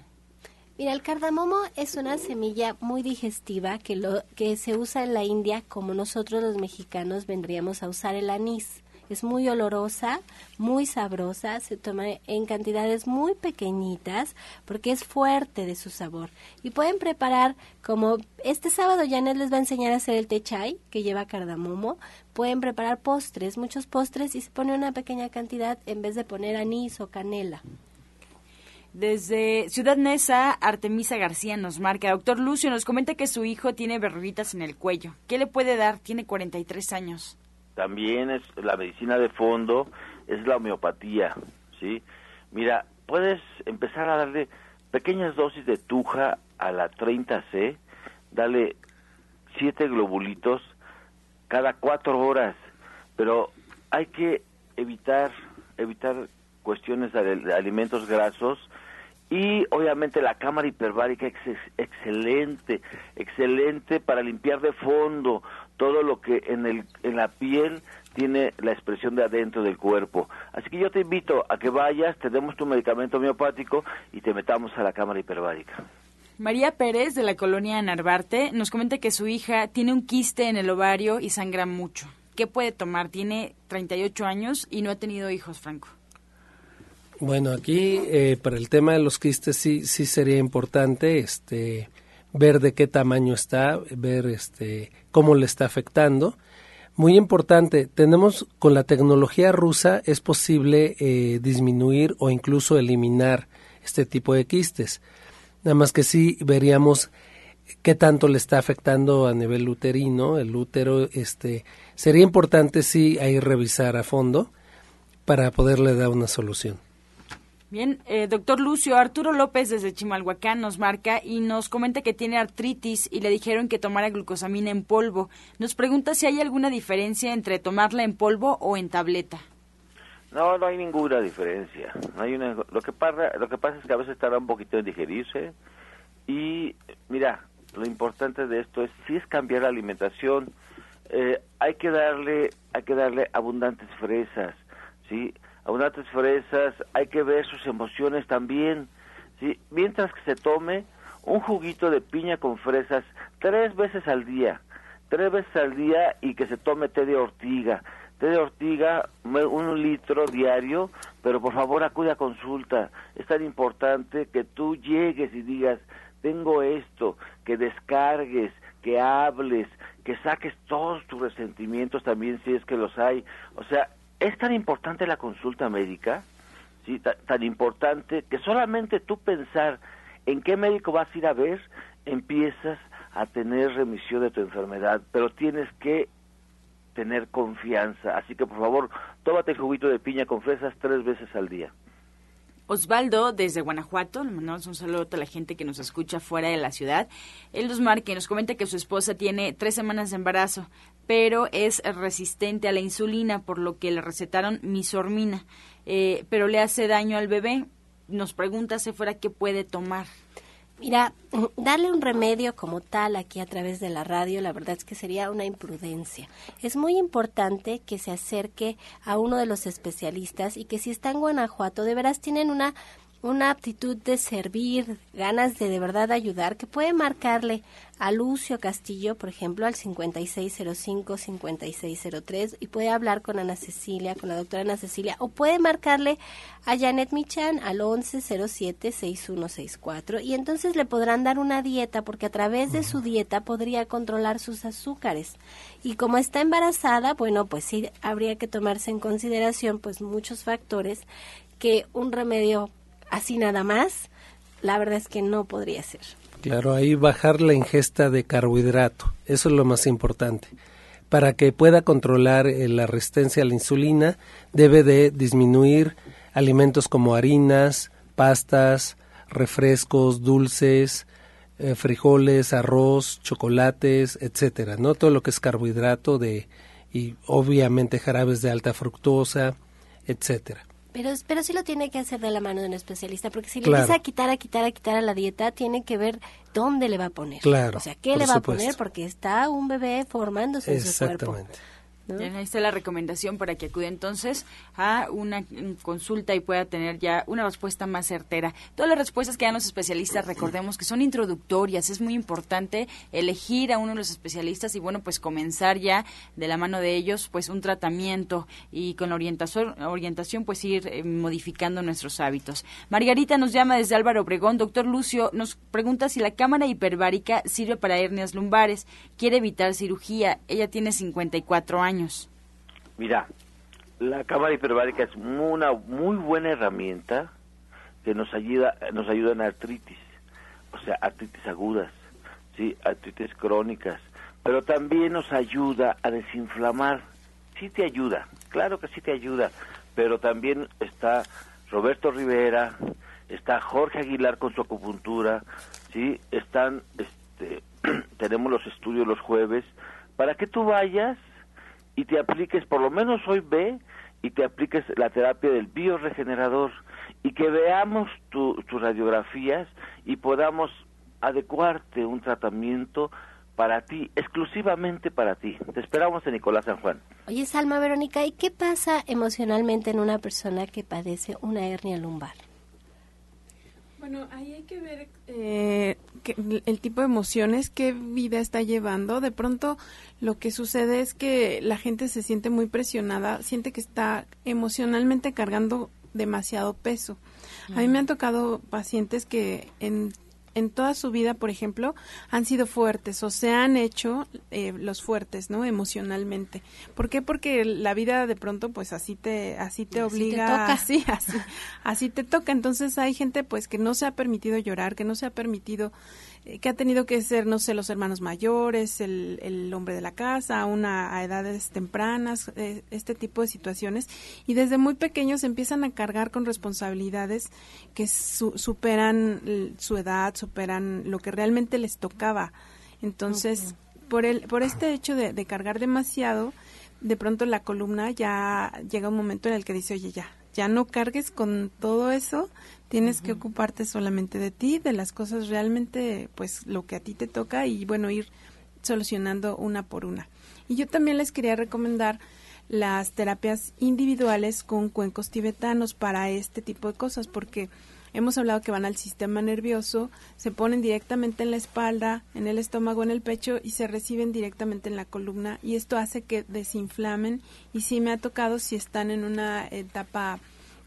Mira, el cardamomo es una semilla muy digestiva que, lo, que se usa en la India como nosotros los mexicanos vendríamos a usar el anís es muy olorosa, muy sabrosa, se toma en cantidades muy pequeñitas porque es fuerte de su sabor. Y pueden preparar como este sábado Janet les va a enseñar a hacer el té chai que lleva cardamomo. Pueden preparar postres, muchos postres y se pone una pequeña cantidad en vez de poner anís o canela. Desde Ciudad Neza, Artemisa García nos marca. Doctor Lucio nos comenta que su hijo tiene verruguitas en el cuello. ¿Qué le puede dar? Tiene 43 años también es la medicina de fondo, es la homeopatía, ¿sí? Mira, puedes empezar a darle pequeñas dosis de tuja a la 30C, dale siete globulitos cada cuatro horas, pero hay que evitar evitar cuestiones de, alimentos grasos y obviamente la cámara hiperbárica es excelente, excelente para limpiar de fondo todo lo que en, el, en la piel tiene la expresión de adentro del cuerpo. Así que yo te invito a que vayas, te demos tu medicamento homeopático y te metamos a la cámara hiperbárica. María Pérez, de la colonia Narvarte, nos comenta que su hija tiene un quiste en el ovario y sangra mucho. ¿Qué puede tomar? Tiene 38 años y no ha tenido hijos, Franco. Bueno, aquí eh, para el tema de los quistes sí, sí sería importante este, ver de qué tamaño está, ver este, cómo le está afectando. Muy importante, tenemos con la tecnología rusa es posible eh, disminuir o incluso eliminar este tipo de quistes. Nada más que sí veríamos qué tanto le está afectando a nivel uterino, el útero, este, sería importante sí ahí revisar a fondo para poderle dar una solución. Bien, eh, doctor Lucio, Arturo López desde Chimalhuacán nos marca y nos comenta que tiene artritis y le dijeron que tomara glucosamina en polvo. Nos pregunta si hay alguna diferencia entre tomarla en polvo o en tableta. No, no hay ninguna diferencia. hay una, lo, que pasa, lo que pasa es que a veces tarda un poquito en digerirse y mira, lo importante de esto es si es cambiar la alimentación. Eh, hay que darle, hay que darle abundantes fresas, sí abundantes fresas, hay que ver sus emociones también, ¿sí? Mientras que se tome un juguito de piña con fresas tres veces al día, tres veces al día y que se tome té de ortiga. Té de ortiga, un litro diario, pero por favor acude a consulta. Es tan importante que tú llegues y digas, tengo esto, que descargues, que hables, que saques todos tus resentimientos también si es que los hay. O sea, es tan importante la consulta médica, ¿sí? tan, importante que solamente tú pensar en qué médico vas a ir a ver, empiezas a tener remisión de tu enfermedad, pero tienes que tener confianza. Así que por favor, tómate el juguito de piña con fresas tres veces al día. Osvaldo, desde Guanajuato, mandamos un saludo a la gente que nos escucha fuera de la ciudad. Él nos marca y nos comenta que su esposa tiene tres semanas de embarazo, pero es resistente a la insulina, por lo que le recetaron misormina, eh, pero le hace daño al bebé. Nos pregunta si fuera qué puede tomar. Mira, darle un remedio como tal aquí a través de la radio, la verdad es que sería una imprudencia. Es muy importante que se acerque a uno de los especialistas y que si está en Guanajuato, de veras tienen una una aptitud de servir, ganas de de verdad ayudar, que puede marcarle a Lucio Castillo, por ejemplo, al 5605-5603 y puede hablar con Ana Cecilia, con la doctora Ana Cecilia, o puede marcarle a Janet Michan al 1107-6164 y entonces le podrán dar una dieta porque a través de su dieta podría controlar sus azúcares. Y como está embarazada, bueno, pues sí habría que tomarse en consideración pues muchos factores que un remedio así nada más, la verdad es que no podría ser. Claro, ahí bajar la ingesta de carbohidrato, eso es lo más importante. Para que pueda controlar eh, la resistencia a la insulina, debe de disminuir alimentos como harinas, pastas, refrescos, dulces, eh, frijoles, arroz, chocolates, etcétera, ¿no? Todo lo que es carbohidrato de y obviamente jarabes de alta fructosa, etcétera. Pero, pero sí lo tiene que hacer de la mano de un especialista, porque si le empieza a quitar, a quitar, a quitar a la dieta, tiene que ver dónde le va a poner. Claro. O sea, qué le va a poner, porque está un bebé formándose en su cuerpo. Exactamente. Ahí está la recomendación para que acude entonces a una consulta y pueda tener ya una respuesta más certera. Todas las respuestas que dan los especialistas, recordemos que son introductorias. Es muy importante elegir a uno de los especialistas y, bueno, pues comenzar ya de la mano de ellos, pues un tratamiento y con la orientación, orientación pues ir eh, modificando nuestros hábitos. Margarita nos llama desde Álvaro Obregón. Doctor Lucio nos pregunta si la cámara hiperbárica sirve para hernias lumbares. Quiere evitar cirugía. Ella tiene 54 años. Mira, la cámara hiperbárica es una muy buena herramienta que nos ayuda, nos ayuda en artritis, o sea, artritis agudas, sí, artritis crónicas, pero también nos ayuda a desinflamar. Sí te ayuda, claro que sí te ayuda, pero también está Roberto Rivera, está Jorge Aguilar con su acupuntura, sí, están, este, tenemos los estudios los jueves, para que tú vayas y te apliques, por lo menos hoy ve y te apliques la terapia del bioregenerador y que veamos tus radiografías y podamos adecuarte un tratamiento para ti, exclusivamente para ti. Te esperamos en Nicolás San Juan. Oye, Salma Verónica, ¿y qué pasa emocionalmente en una persona que padece una hernia lumbar? Bueno, ahí hay que ver eh, el tipo de emociones, qué vida está llevando. De pronto lo que sucede es que la gente se siente muy presionada, siente que está emocionalmente cargando demasiado peso. A mí me han tocado pacientes que en en toda su vida, por ejemplo, han sido fuertes o se han hecho eh, los fuertes, ¿no? Emocionalmente. ¿Por qué? Porque la vida de pronto, pues así te, así te obliga, te toca. así, así, así te toca. Entonces hay gente, pues, que no se ha permitido llorar, que no se ha permitido que ha tenido que ser, no sé, los hermanos mayores, el, el hombre de la casa, una, a edades tempranas, eh, este tipo de situaciones. Y desde muy pequeños empiezan a cargar con responsabilidades que superan su edad, superan lo que realmente les tocaba. Entonces, por, el, por este hecho de, de cargar demasiado, de pronto la columna ya llega un momento en el que dice, oye, ya, ya no cargues con todo eso, tienes que ocuparte solamente de ti, de las cosas realmente, pues lo que a ti te toca y bueno, ir solucionando una por una. Y yo también les quería recomendar las terapias individuales con cuencos tibetanos para este tipo de cosas, porque hemos hablado que van al sistema nervioso, se ponen directamente en la espalda, en el estómago, en el pecho y se reciben directamente en la columna y esto hace que desinflamen y sí me ha tocado si están en una etapa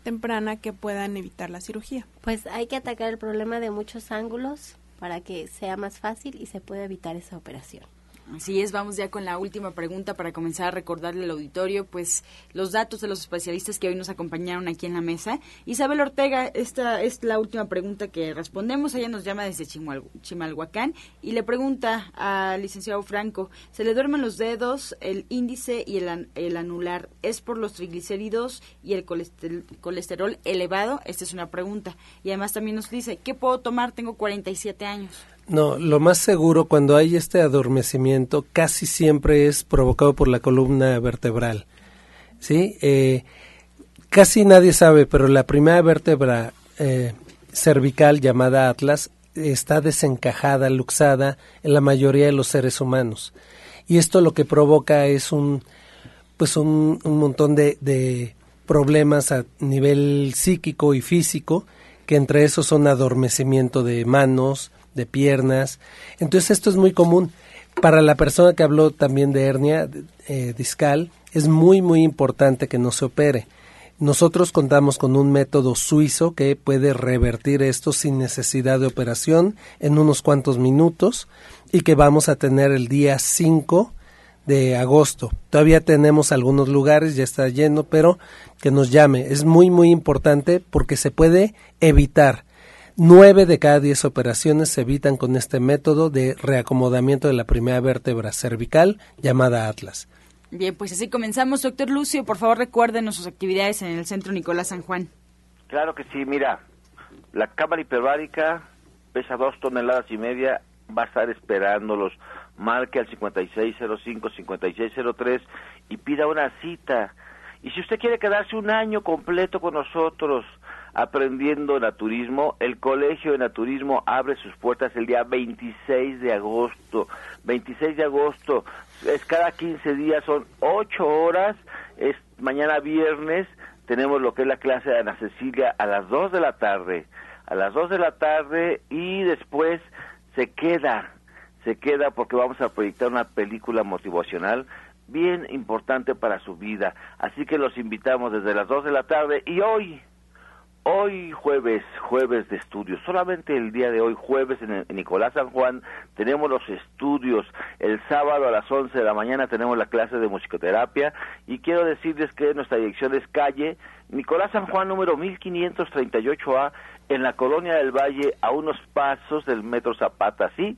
temprana que puedan evitar la cirugía. Pues hay que atacar el problema de muchos ángulos para que sea más fácil y se pueda evitar esa operación. Así es, vamos ya con la última pregunta para comenzar a recordarle al auditorio pues los datos de los especialistas que hoy nos acompañaron aquí en la mesa. Isabel Ortega, esta es la última pregunta que respondemos. Ella nos llama desde Chimalhuacán y le pregunta al licenciado Franco, ¿se le duermen los dedos, el índice y el, el anular? ¿Es por los triglicéridos y el colesterol elevado? Esta es una pregunta. Y además también nos dice, ¿qué puedo tomar? Tengo 47 años. No, lo más seguro cuando hay este adormecimiento casi siempre es provocado por la columna vertebral. ¿Sí? Eh, casi nadie sabe, pero la primera vértebra eh, cervical llamada Atlas está desencajada, luxada en la mayoría de los seres humanos. Y esto lo que provoca es un, pues un, un montón de, de problemas a nivel psíquico y físico, que entre esos son adormecimiento de manos, de piernas. Entonces esto es muy común. Para la persona que habló también de hernia eh, discal, es muy muy importante que no se opere. Nosotros contamos con un método suizo que puede revertir esto sin necesidad de operación en unos cuantos minutos y que vamos a tener el día 5 de agosto. Todavía tenemos algunos lugares, ya está lleno, pero que nos llame. Es muy muy importante porque se puede evitar Nueve de cada diez operaciones se evitan con este método de reacomodamiento de la primera vértebra cervical llamada Atlas. Bien, pues así comenzamos. Doctor Lucio, por favor recuérdenos sus actividades en el Centro Nicolás San Juan. Claro que sí, mira, la cámara hiperbárica pesa dos toneladas y media, va a estar esperándolos. Marque al 5605-5603 y pida una cita. Y si usted quiere quedarse un año completo con nosotros, aprendiendo naturismo. El Colegio de Naturismo abre sus puertas el día 26 de agosto. 26 de agosto, es cada 15 días, son 8 horas. Es mañana viernes, tenemos lo que es la clase de Ana Cecilia a las 2 de la tarde. A las 2 de la tarde y después se queda, se queda porque vamos a proyectar una película motivacional bien importante para su vida. Así que los invitamos desde las 2 de la tarde y hoy, Hoy jueves, jueves de estudios, solamente el día de hoy, jueves en, Nicolás San Juan, tenemos los estudios. El sábado a las 11 de la mañana tenemos la clase de musicoterapia y quiero decirles que nuestra dirección es calle Nicolás San Juan número 1538A en la colonia del Valle a unos pasos del Metro Zapata, ¿sí?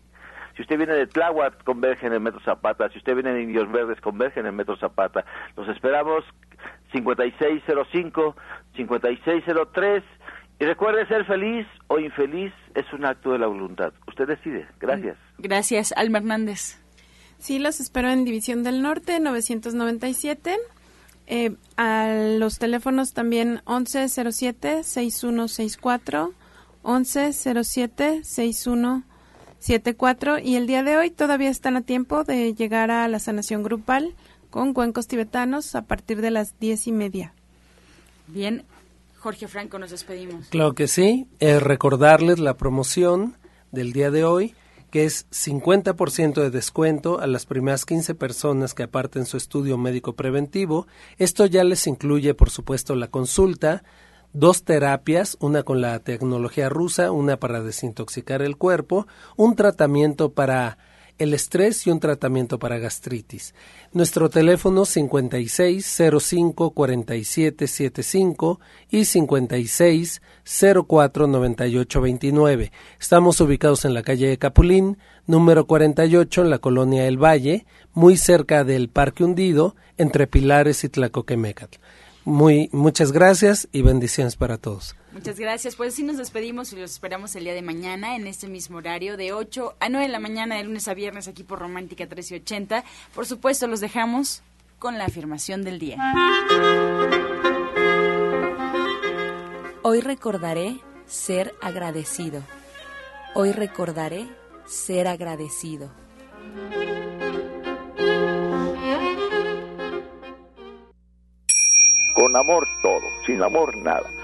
Si usted viene de Tláhuac, converge en el Metro Zapata. Si usted viene de Indios Verdes, converge en el Metro Zapata. Los esperamos 5605, 5603. Y recuerde, ser feliz o infeliz es un acto de la voluntad. Usted decide. Gracias. Gracias, Alma Hernández. Sí, los espero en División del Norte, 997. Eh, a los teléfonos también 1107-6164, 1107-6174. Y el día de hoy todavía están a tiempo de llegar a la sanación grupal con cuencos tibetanos a partir de las diez y media. Bien, Jorge Franco, nos despedimos. Claro que sí, es recordarles la promoción del día de hoy, que es 50% de descuento a las primeras 15 personas que aparten su estudio médico preventivo. Esto ya les incluye, por supuesto, la consulta, dos terapias, una con la tecnología rusa, una para desintoxicar el cuerpo, un tratamiento para el estrés y un tratamiento para gastritis. Nuestro teléfono 5605 4775 y 56 04 98 29. Estamos ubicados en la calle de Capulín, número 48 en la colonia El Valle, muy cerca del Parque Hundido, entre Pilares y Tlacoquemecatl. Muy, muchas gracias y bendiciones para todos. Muchas gracias. Pues sí nos despedimos y los esperamos el día de mañana en este mismo horario de 8 a 9 de la mañana de lunes a viernes aquí por Romántica 1380. Por supuesto, los dejamos con la afirmación del día. Hoy recordaré ser agradecido. Hoy recordaré ser agradecido. Con amor todo, sin amor nada.